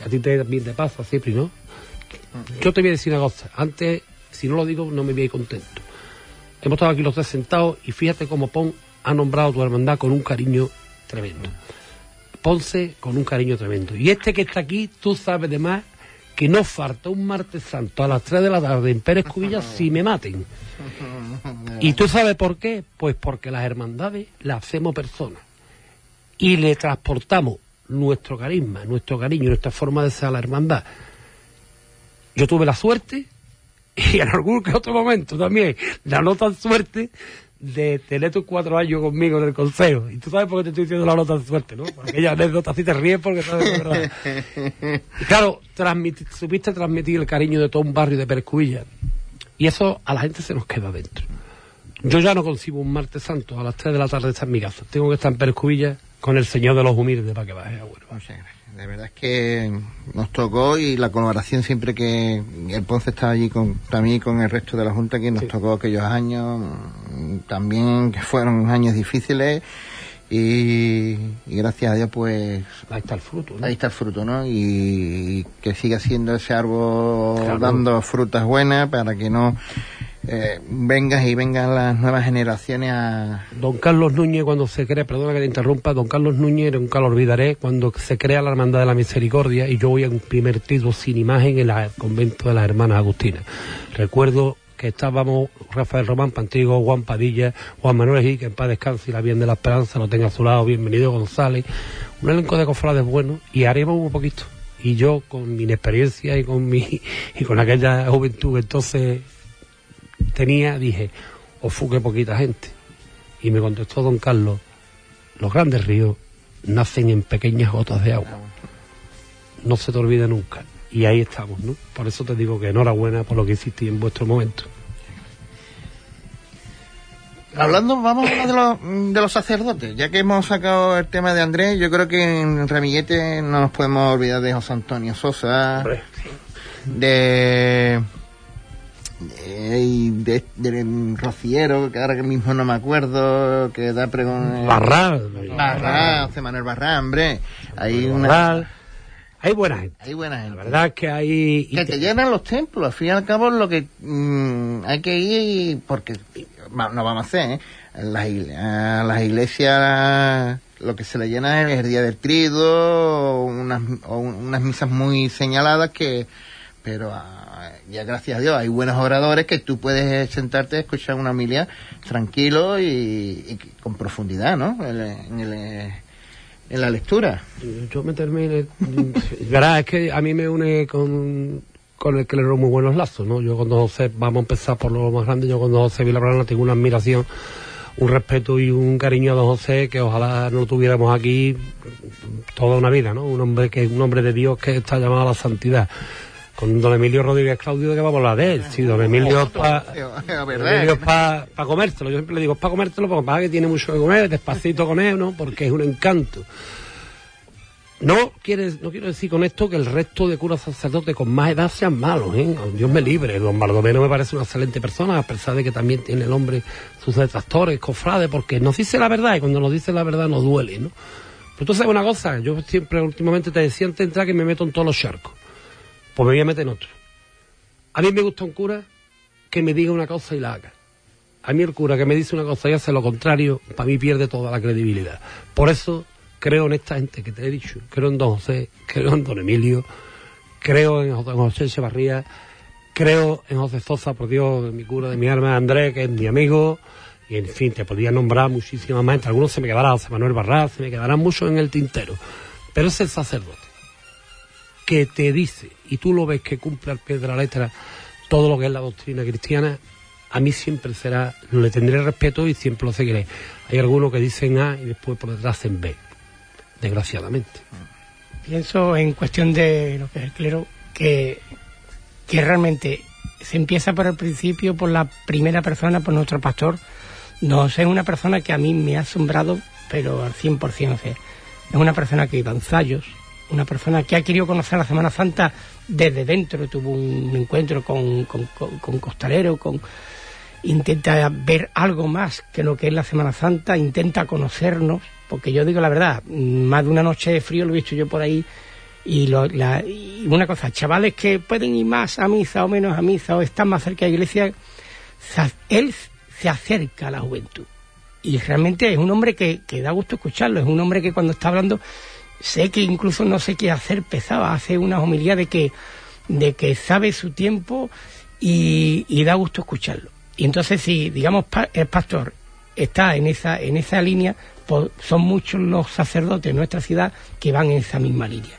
S4: Y a ti te, te pasa, Cipri, ¿no? Yo te voy a decir una cosa. Antes, si no lo digo, no me voy a ir contento. Hemos estado aquí los tres sentados y fíjate cómo Pon ha nombrado tu hermandad con un cariño tremendo. Ponce con un cariño tremendo. Y este que está aquí, tú sabes de más que no falta un martes santo a las 3 de la tarde en Pérez Cubillas (laughs) si me maten. ¿Y tú sabes por qué? Pues porque las hermandades las hacemos personas y le transportamos nuestro carisma, nuestro cariño, nuestra forma de ser a la hermandad. Yo tuve la suerte, (laughs) y en algún que otro momento también, la no tan suerte, de tener tus cuatro años conmigo en el consejo. Y tú sabes por qué te estoy diciendo la nota de suerte, ¿no? Porque ella anécdota así te ríes porque sabes de verdad. Claro, supiste transmitir el cariño de todo un barrio de Percubilla. Y eso a la gente se nos queda dentro. Yo ya no concibo un martes santo a las 3 de la tarde estar en mi casa. Tengo que estar en Percubilla con el Señor de los Humildes para que baje a Huelva.
S2: O sea, de verdad es que nos tocó y la colaboración siempre que el Ponce estaba allí con, también con el resto de la Junta que nos sí. tocó aquellos años, también que fueron años difíciles y, y, gracias a Dios pues
S4: ahí está el fruto ¿no?
S2: ahí está el fruto no y, y que siga siendo ese árbol claro. dando frutas buenas para que no eh, vengas y vengan las nuevas generaciones a...
S4: Don Carlos Núñez cuando se crea, perdona que te interrumpa, Don Carlos Núñez, nunca lo olvidaré, cuando se crea la Hermandad de la Misericordia y yo voy a un primer título sin imagen en el convento de las Hermanas Agustinas. Recuerdo que estábamos Rafael Román, Pantigo, Juan Padilla, Juan Manuel Gil, que en paz descanse y la bien de la esperanza lo tenga a su lado, bienvenido González, un elenco de cofrades buenos y haremos un poquito. Y yo con mi inexperiencia y con mi (laughs) y con aquella juventud entonces tenía, dije, o fuque poquita gente. Y me contestó don Carlos, los grandes ríos nacen en pequeñas gotas de agua. No se te olvide nunca. Y ahí estamos, ¿no? Por eso te digo que enhorabuena por lo que hiciste en vuestro momento.
S2: Hablando, vamos a hablar de los, de los sacerdotes. Ya que hemos sacado el tema de Andrés, yo creo que en Ramillete no nos podemos olvidar de José Antonio Sosa,
S4: Hombre.
S2: de de, de, de, Rociero, que ahora mismo no me acuerdo, que da pregón.
S4: Barral.
S2: Barral, José Manuel Barral, hombre. Hay una.
S4: Barral. Hay buena gente.
S2: Hay buena gente.
S4: La verdad es que hay... y
S2: que te llenan los templos, al fin y al cabo lo que mm, hay que ir, porque no vamos a hacer, ¿eh? Las, las iglesias lo que se le llena es el día del trido, unas, o unas misas muy señaladas que, pero ya gracias a Dios hay buenos oradores que tú puedes sentarte a escuchar una homilia tranquilo y, con profundidad, ¿no? En, en el- en la lectura.
S4: Yo meterme en el... Verás, es que a mí me une con, con el clero muy buenos lazos, ¿no? Yo con don José, vamos a empezar por lo más grande, yo con don José Vilabrana tengo una admiración, un respeto y un cariño a don José que ojalá no tuviéramos aquí toda una vida, ¿no? Un hombre que un hombre de Dios que está llamado a la santidad. Con don Emilio Rodríguez Claudio, ¿de qué vamos a hablar de él? Sí, don Emilio (laughs) es para
S2: ¿verdad?
S4: comértelo. Yo siempre le digo, es para comértelo, porque para que tiene mucho que comer, despacito con él, ¿no? Porque es un encanto. No, quiere, no quiero decir con esto que el resto de curas sacerdotes con más edad sean malos, ¿eh? Dios me libre. Don Baldomero me parece una excelente persona, a pesar de que también tiene el hombre sus detractores, cofrades, porque nos dice la verdad y cuando nos dice la verdad nos duele, ¿no? Pero tú sabes una cosa, yo siempre últimamente te decía antes de entrar que me meto en todos los charcos. Pues me voy a meter en otro. A mí me gusta un cura que me diga una cosa y la haga. A mí el cura que me dice una cosa y hace lo contrario, para mí pierde toda la credibilidad. Por eso creo en esta gente que te he dicho. Creo en don José, creo en don Emilio, creo en José, Echevarría, creo en José Sosa, por Dios, mi cura de mi alma, Andrés, que es mi amigo, y en fin, te podría nombrar muchísimas más. Entre algunos se me quedará José Manuel Barras, se me quedarán muchos en el tintero. Pero es el sacerdote que te dice, y tú lo ves que cumple al pie de la letra todo lo que es la doctrina cristiana, a mí siempre será, le tendré respeto y siempre lo seguiré. Hay algunos que dicen A y después por detrás hacen B, desgraciadamente.
S3: Pienso en cuestión de lo que es el clero, que, que realmente se empieza por el principio, por la primera persona, por nuestro pastor. No es una persona que a mí me ha asombrado, pero al 100%. o es una persona que iba ensayos, una persona que ha querido conocer la Semana Santa desde dentro, tuvo un encuentro con, con, Costalero, con intenta ver algo más que lo que es la Semana Santa, intenta conocernos, porque yo digo la verdad, más de una noche de frío lo he visto yo por ahí, y, lo- la- una cosa, chavales que pueden ir más a misa o menos a misa o están más cerca de la iglesia, él se acerca a la juventud. Y realmente es un hombre que, que da gusto escucharlo, es un hombre que cuando está hablando, sé que incluso no sé qué hacer pesado, hace una homilía de que, de que sabe su tiempo y, y da gusto escucharlo. Y entonces si, digamos, el pastor está en esa, en esa línea, pues son muchos los sacerdotes de nuestra ciudad que van en esa misma línea.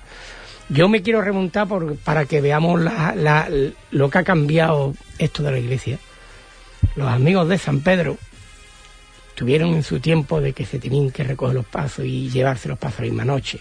S3: Yo me quiero remontar por, para que veamos la- la- lo que ha cambiado esto de la iglesia. Los amigos de San Pedro tuvieron en su tiempo de que se tenían que recoger los pasos y llevarse los pasos a la misma noche.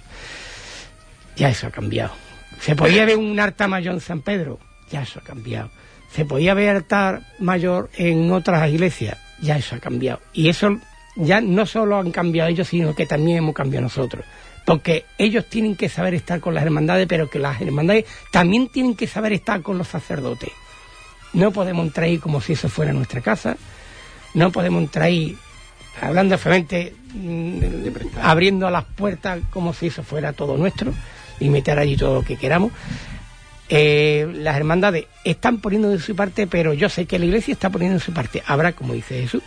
S3: Ya eso ha cambiado. ¿Se podía ver un altar mayor en San Pedro? Ya eso ha cambiado. ¿Se podía ver altar mayor en otras iglesias? Ya eso ha cambiado. Y eso ya no solo han cambiado ellos, sino que también hemos cambiado nosotros. Porque ellos tienen que saber estar con las hermandades, pero que las hermandades también tienen que saber estar con los sacerdotes. No podemos entrar ahí como si eso fuera nuestra casa. No podemos entrar ahí, hablando feamente, mm, abriendo las puertas como si eso fuera todo nuestro y meter allí todo lo que queramos. Eh, las hermandades están poniendo de su parte, pero yo sé que la iglesia está poniendo de su parte. Habrá, como dice Jesús,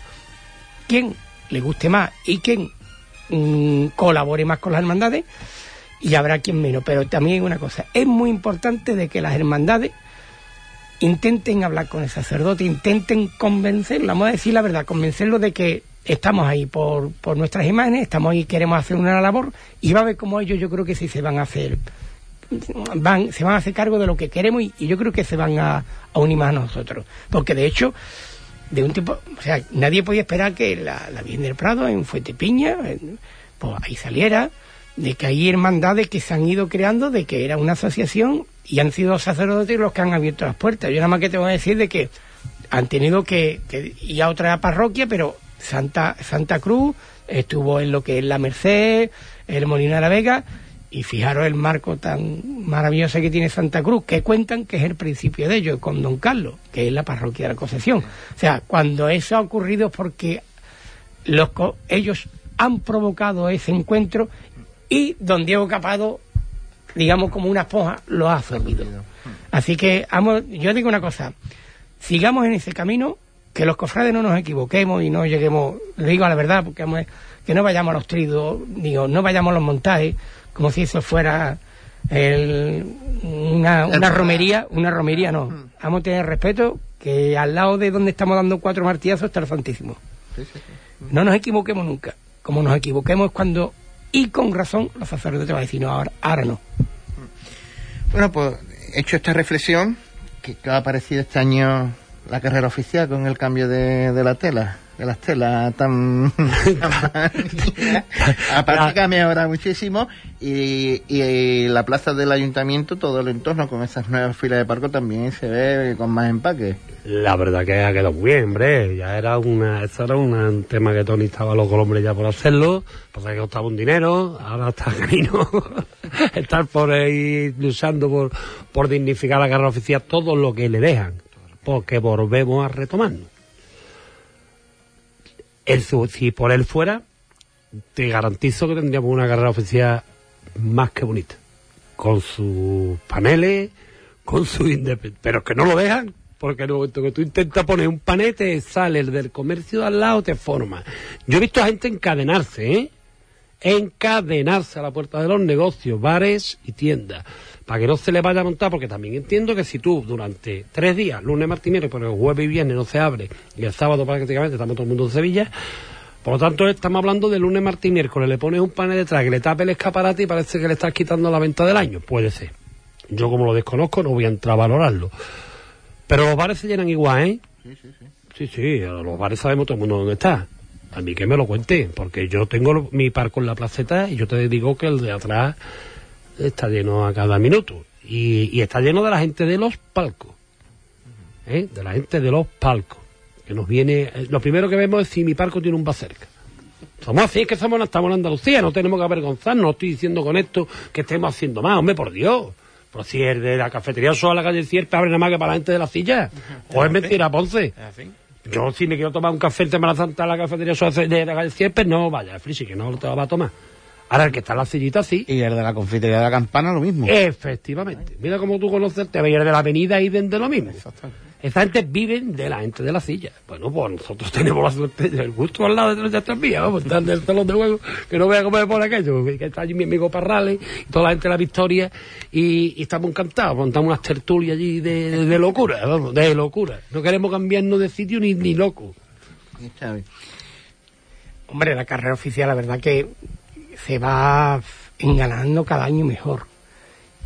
S3: quien le guste más y quien mm, colabore más con las hermandades y habrá quien menos. Pero también una cosa, es muy importante de que las hermandades intenten hablar con el sacerdote, intenten convencerlo, vamos a decir la verdad, convencerlo de que estamos ahí por, por nuestras imágenes, estamos ahí, queremos hacer una labor y va a ver cómo ellos yo creo que sí se van a hacer van, se van a hacer cargo de lo que queremos y, yo creo que se van a, a unir más a nosotros. Porque de hecho, de un tipo, o sea, nadie podía esperar que la, la Virgen del Prado en Fuentepiña, en- pues ahí saliera, de que hay hermandades que se han ido creando, de que era una asociación y han sido sacerdotes los que han abierto las puertas. Yo nada más que te voy a decir de que han tenido que, que ir a otra parroquia, pero Santa, Santa Cruz estuvo en lo que es la Merced, el Molino de la Vega, y fijaros el marco tan maravilloso que tiene Santa Cruz, que cuentan que es el principio de ello, con Don Carlos, que es la parroquia de la Concepción. O sea, cuando eso ha ocurrido es porque los ellos han provocado ese encuentro y don Diego Capado digamos, como una esponja, lo ha absorbido. Así que, yo digo una cosa, sigamos en ese camino, que los cofrades no nos equivoquemos y no lleguemos, le digo la verdad, porque vamos, que no vayamos a los tridos, digo, no vayamos a los montajes, como si eso fuera el- una, una romería, una romería no. Vamos a tener respeto que al lado de donde estamos dando cuatro martillazos está el Santísimo. No nos equivoquemos nunca. Como nos equivoquemos es cuando, y con razón, los sacerdotes van a decir, no, ahora, ahora no.
S2: Bueno, pues hecho esta reflexión, que, que ha aparecido este año la carrera oficial con el cambio de, de la tela, de las telas tan... Aparte que ha mejorado muchísimo y, y la plaza del ayuntamiento, todo el entorno con esas nuevas filas de parco también se ve con más empaque.
S4: La verdad que ha quedado muy bien, hombre. Ya era una, eso era un tema que Tony estaba loco el hombre ya por hacerlo. Pasa que costaba un dinero, ahora está (laughs) camino. Estar por ahí luchando por, por dignificar la carrera oficial todo lo que le dejan. Porque volvemos a retomarnos. El, si por él fuera, te garantizo que tendríamos una carrera oficial más que bonita. Con sus paneles, con su independencia. Pero que no lo dejan, porque en el momento que tú intentas poner un panel, te sale el del comercio de al lado, te forma. Yo he visto a gente encadenarse, ¿eh? Encadenarse a la puerta de los negocios, bares y tiendas, para que no se le vaya a montar, porque también entiendo que si tú durante tres días, lunes, martes y miércoles, jueves y viernes no se abre, y el sábado prácticamente estamos todo el mundo en Sevilla, por lo tanto, estamos hablando de lunes, martes y miércoles. Le pones un panel detrás que le tape el escaparate y parece que le estás quitando la venta del año. Puede ser. Yo, como lo desconozco, no voy a entrar a valorarlo. Pero los bares se llenan igual, ¿eh? Sí, sí. los bares sabemos todo el mundo dónde está. A mí que me lo cuente, porque yo tengo mi parco en la placeta y yo te digo que el de atrás está lleno a cada minuto. Y, y está lleno de la gente de los palcos. ¿eh? De la gente de los palcos. Que nos viene. eh, Lo primero que vemos es si mi parco tiene un bar cerca. Somos así, es que somos, estamos en Andalucía, no tenemos que avergonzarnos. No estoy diciendo con esto que estemos haciendo más, hombre, por Dios. Pero si el de la cafetería a la calle Cierpe abre nada más que para la gente de la silla. (laughs) O es mentira, Ponce. Yo si me quiero tomar un café en Semana Santa en la cafetería de la calle Cierpe, no, vaya, Frisi, que no te lo va a tomar. Ahora el que está en la sillita, sí.
S5: Y el de la confitería de la campana, lo mismo.
S4: Efectivamente. Mira cómo tú conoces, te veías de la avenida y de lo mismo. Esta gente vive de la gente de la silla. Bueno, pues nosotros tenemos la suerte, el gusto al lado de las tranvías, vamos, estar del salón de juego, que no vea cómo me pone aquello, que está allí mi amigo Parrales, y toda la gente de la Victoria, y, y estamos encantados, montamos unas tertulias allí de, de- de locura, vamos, de locura. No queremos cambiarnos de sitio ni, ni loco.
S3: Hombre, la carrera oficial, la verdad que se va enganando cada año mejor.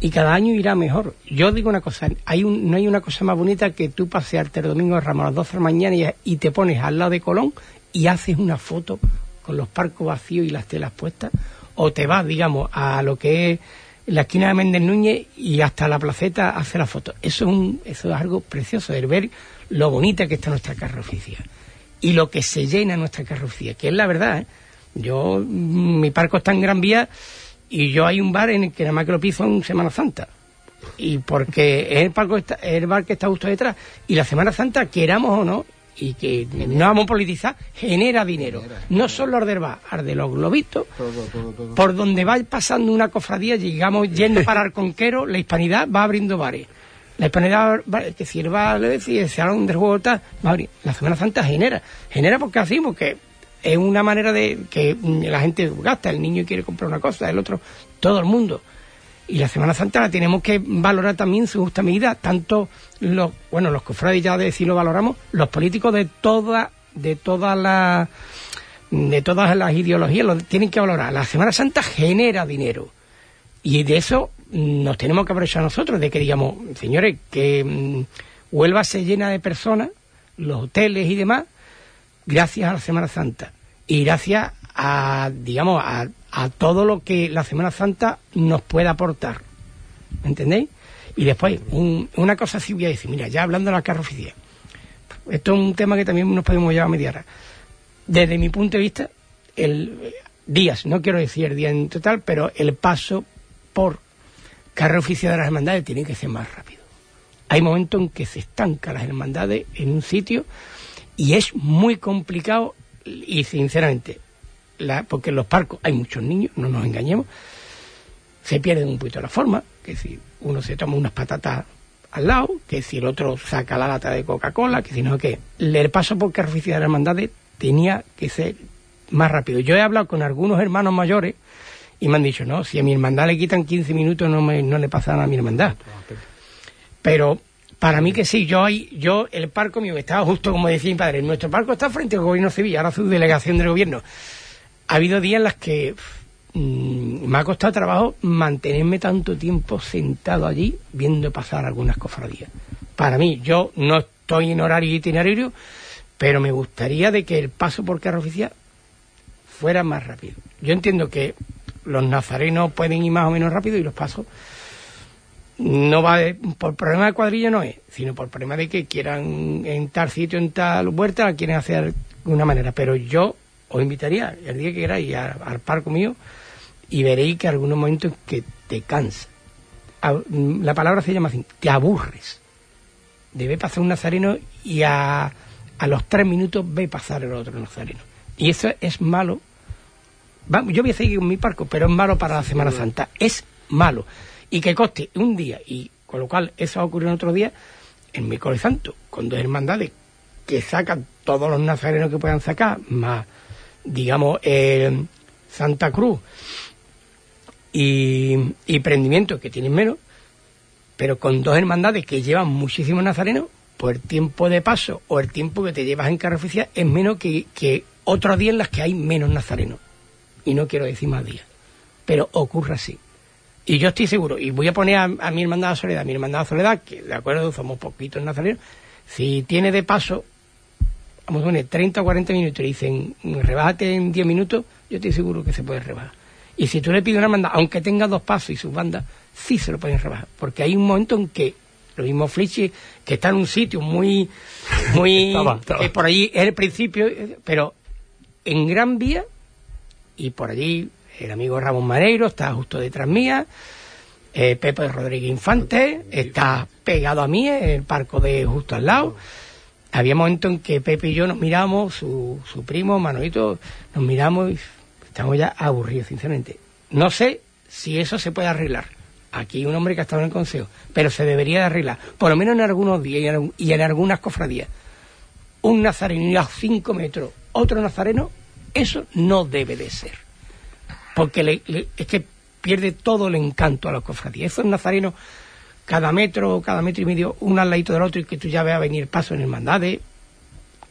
S3: Y cada año irá mejor. Yo digo una cosa, hay un, no hay una cosa más bonita que tú pasearte el domingo de Ramos a las 12 de la mañana y, te pones al lado de Colón y haces una foto con los parcos vacíos y las telas puestas. O te vas, digamos, a lo que es la esquina de Méndez Núñez y hasta la placeta hace la foto. Eso es, un, eso es algo precioso, el ver lo bonita que está nuestra oficial y lo que se llena nuestra carrocería, que es la verdad. ¿eh? Yo, mi parco está en Gran Vía y yo hay un bar en el que nada más que lo piso en Semana Santa. Y porque es el, parco está- es el bar que está justo detrás. Y la Semana Santa, queramos o no, y que no vamos a politizar, genera dinero. No solo al del bar, al de los globitos, por donde va pasando una cofradía, llegamos yendo para Arconquero, la hispanidad va abriendo bares. La hispanidad, va- que si el bar, le decía, se habla del juego tal, va a abrir. La Semana Santa genera. Genera porque así, porque es una manera de que mm, la gente gasta, el niño quiere comprar una cosa, el otro, todo el mundo. Y la Semana Santa la tenemos que valorar también su justa medida, tanto los, bueno, los cofrades ya de decir lo valoramos, los políticos de toda, de todas las, de todas las ideologías lo tienen que valorar. La Semana Santa genera dinero. Y de eso nos tenemos que aprovechar nosotros, de que digamos, señores, que mm, Huelva se llena de personas, los hoteles y demás, gracias a la Semana Santa. Y gracias a, digamos, a, a todo lo que la Semana Santa nos puede aportar. ¿Me entendéis? Y después, un- una cosa sí voy a decir, mira, ya hablando de la carro oficial, esto es un tema que también nos podemos llevar a media hora. Desde mi punto de vista, el eh, días, no quiero decir el día en total, pero el paso por carrera de las hermandades tiene que ser más rápido. Hay momentos en que se estancan las hermandades en un sitio y es muy complicado y sinceramente, la- porque en los parcos hay muchos niños, no nos engañemos, se pierde un poquito la forma, que si uno se toma unas patatas al lado, que si el otro saca la lata de Coca-Cola, que si no, que el paso por carnificina de la hermandades tenía que ser más rápido. Yo he hablado con algunos hermanos mayores y me han dicho, no, si a mi hermandad le quitan 15 minutos no, me, no le pasa nada a mi hermandad. Pero para mí que sí, yo ahí, yo, el parco mío estaba justo como decía mi padre, nuestro parco está frente al gobierno civil, ahora su delegación del gobierno. Ha habido días en las que mm, me ha costado trabajo mantenerme tanto tiempo sentado allí viendo pasar algunas cofradías. Para mí, yo no estoy en horario itinerario, pero me gustaría de que el paso por carro oficial fuera más rápido. Yo entiendo que los nazarenos pueden ir más o menos rápido y los pasos no va de- por problema de cuadrilla no es, sino por problema de que quieran en tal sitio, en tal huerta, la quieren hacer de una manera. Pero yo os invitaría el día que queráis a- al parco mío y veréis que algunos momentos que te cansa. A- La palabra se llama así, te aburres. Debe pasar un nazareno y a, a los tres minutos ve pasar el otro nazareno. Y eso es malo. Yo voy a seguir con mi parco, pero es malo para la Semana Santa. Es malo. Y que coste un día, y con lo cual eso ha ocurrido en otro día, en miércoles santo, con dos hermandades que sacan todos los nazarenos que puedan sacar, más, digamos, eh, Santa Cruz y, y Prendimiento, que tienen menos, pero con dos hermandades que llevan muchísimos nazarenos, pues el tiempo de paso o el tiempo que te llevas en oficial es menos que, que otros días en las que hay menos nazarenos. Y no quiero decir más días, pero ocurre así. Y yo estoy seguro, y voy a poner a, a mi hermandad de Soledad, mi hermandad de Soledad, que de acuerdo somos poquitos nazarenos, si tiene de paso, vamos a poner 30 o 40 minutos y le dicen, rebájate en 10 minutos, yo estoy seguro que se puede rebajar. Y si tú le pides una hermandad, aunque tenga dos pasos y sus bandas, sí se lo pueden rebajar. Porque hay un momento en que lo mismo Flichi, que está en un sitio muy, muy, (laughs)
S4: Estaba, estaba.
S3: eh, por allí es el principio, pero en Gran Vía, y por allí el amigo Ramón Maneiro está justo detrás mía, eh, Pepe Rodríguez Infante está pegado a mí, en el parco de justo al lado. Había momentos en que Pepe y yo nos miramos, su, su primo, Manolito, nos miramos y estamos ya aburridos, sinceramente. No sé si eso se puede arreglar. Aquí hay un hombre que ha estado en el consejo, pero se debería de arreglar, por lo menos en algunos días y en, algún- y en algunas cofradías. Un nazareno a cinco metros, otro nazareno, eso no debe de ser porque le- le- es que pierde todo el encanto a la cofradía. Esos nazarenos, cada metro cada metro y medio, uno al ladito del otro y que tú ya veas venir paso en hermandades.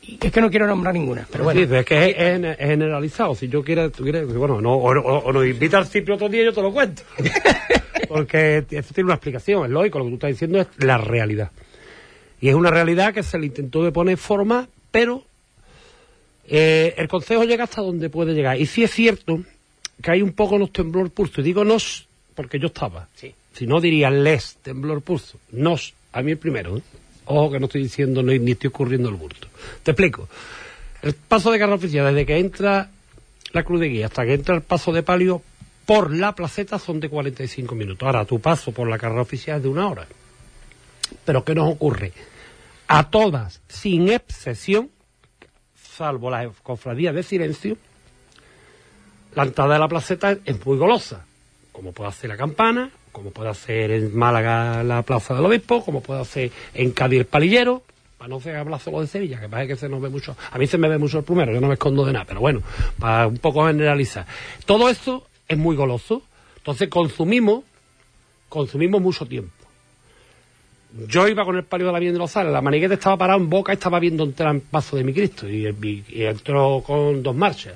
S3: Y es que no quiero nombrar ninguna, pero bueno.
S4: Sí, pero es que es, es- es generalizado. Si yo tú quieres, bueno, no, o, o- o nos invita al Cipio otro día y yo te lo cuento. (laughs) Porque esto tiene una explicación, es lógico, lo que tú estás diciendo es la realidad. Y es una realidad que se le intentó de poner forma, pero eh, el consejo llega hasta donde puede llegar. Y sí es cierto que hay un poco nos temblor pulso. Y digo nos porque yo estaba.
S3: Sí.
S4: Si no diría les temblor pulso. Nos, a mí el primero. ¿eh? Ojo que no estoy diciendo ni, ni estoy ocurriendo el bulto. Te explico. El paso de carro oficial, desde que entra la cruz de guía hasta que entra el paso de palio por la placeta son de 45 minutos. Ahora, tu paso por la carrera oficial es de una hora. Pero ¿qué nos ocurre? A todas, sin excepción, salvo las cofradías de silencio, la entrada de la placeta es muy golosa, como puede hacer la campana, como puede hacer en Málaga la plaza del obispo, como puede hacer en Cádiz el palillero, para no hablar solo de Sevilla, que parece que se nos ve mucho, a mí se me ve mucho el primero, yo no me escondo de nada, pero bueno, para un poco generalizar. Todo esto es muy goloso, entonces consumimos, consumimos mucho tiempo. Yo iba con el palio de la Virgen de los Sales, la manigueta estaba parada en boca y estaba viendo entrar en paso de mi Cristo, y entró con dos marchas.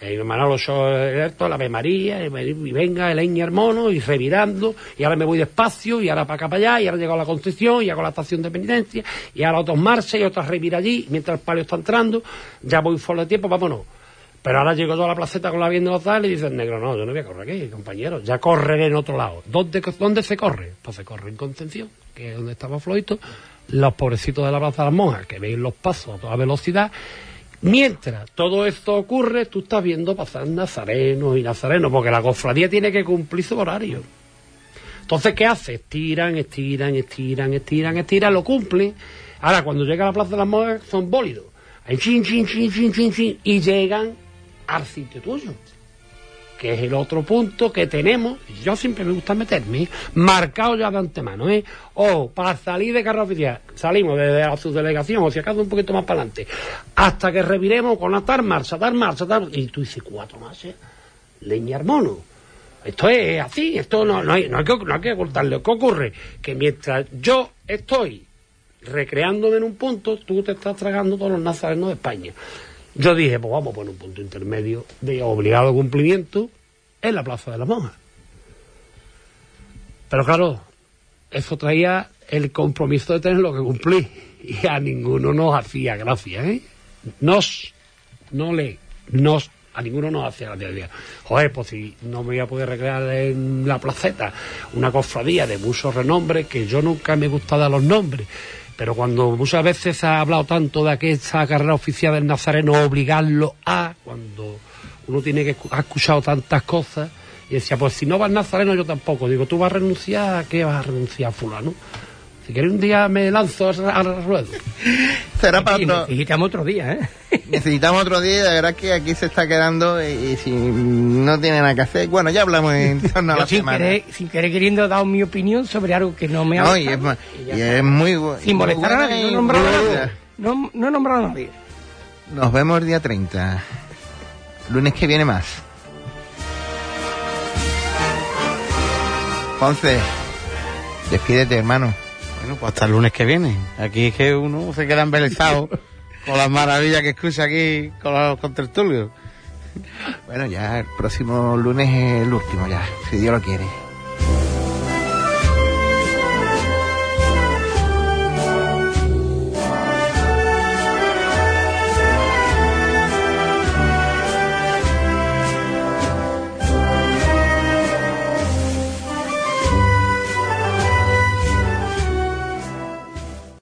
S4: El Manolo Solerto, la Ave María, y, y venga, el Eña Hermono, y revirando, y ahora me voy despacio, y ahora para acá para allá, y ahora llego a la Concepción, y hago la estación de penitencia, y ahora otros marchas, y otras revira allí, mientras el palio está entrando, ya voy fuera de tiempo, vámonos. Pero ahora llego yo a la placeta con la Virgen de los y dice el negro, no, yo no voy a correr aquí, compañero, ya correré en otro lado. ¿Dónde, ¿Dónde se corre? Pues se corre en Concepción, que es donde estaba Floito, los pobrecitos de la Plaza de las Monjas, que veis los pasos a toda velocidad, Mientras todo esto ocurre, tú estás viendo pasar nazarenos y nazarenos, porque la cofradía tiene que cumplir su horario. Entonces, ¿qué hace? Estiran, estiran, estiran, estiran, estiran, lo cumplen. Ahora, cuando llega a la Plaza de las Monjas, son bólidos. Ahí, chin, chin, chin, chin, chin, chin, y llegan al sitio tuyo. Que es el otro punto que tenemos, y yo siempre me gusta meterme, marcado ya de antemano, ¿eh? O para salir de carrera oficial, salimos desde la subdelegación, o si acaso un poquito más para adelante, hasta que reviremos con la tal marcha, tal marcha, tal y tú dices cuatro más, leña mono. Esto es así, esto no, no, hay, no, hay que, no hay que ocultarlo. ¿Qué ocurre? Que mientras yo estoy recreándome en un punto, tú te estás tragando todos los nazarenos de España. Yo dije, pues vamos a poner un punto intermedio de obligado cumplimiento en la Plaza de la Monja. Pero claro, eso traía el compromiso de tenerlo que cumplir. Y a ninguno nos hacía gracia, ¿eh? Nos, no le, nos, a ninguno nos hacía gracia. Joder, pues si no me voy a poder recrear en la placeta una cofradía de mucho renombre, que yo nunca me gusta dar los nombres, pero cuando muchas veces ha hablado tanto de que esta carrera oficial del Nazareno obligarlo a, cuando uno tiene que ha escuchado tantas cosas, y decía, pues si no vas Nazareno yo tampoco. Digo, ¿tú vas a renunciar? ¿A qué vas a renunciar, fulano? Si quieres un día me lanzo al ruedo.
S2: Será para otro,
S3: necesitamos otro día, ¿eh?
S2: necesitamos otro día, de verdad que aquí se está quedando y, y si no tiene nada que hacer, bueno, ya hablamos en (laughs) torno a la
S3: sin
S2: semana.
S3: querer, sin querer queriendo dar mi opinión sobre algo que no me ha
S2: No, y es,
S3: y
S2: y es muy bu-
S3: Sin molestar a nadie, no he nombrado a. No, no he nombrado a nadie.
S2: Nos vemos el día 30. Lunes que viene más. Ponce, despídete, hermano.
S5: Bueno, pues hasta el lunes que viene. Aquí es que uno se queda embelesado (laughs) con las maravillas que escucha aquí con los contertulios.
S2: Bueno, ya el próximo lunes es el último, ya, si Dios lo quiere.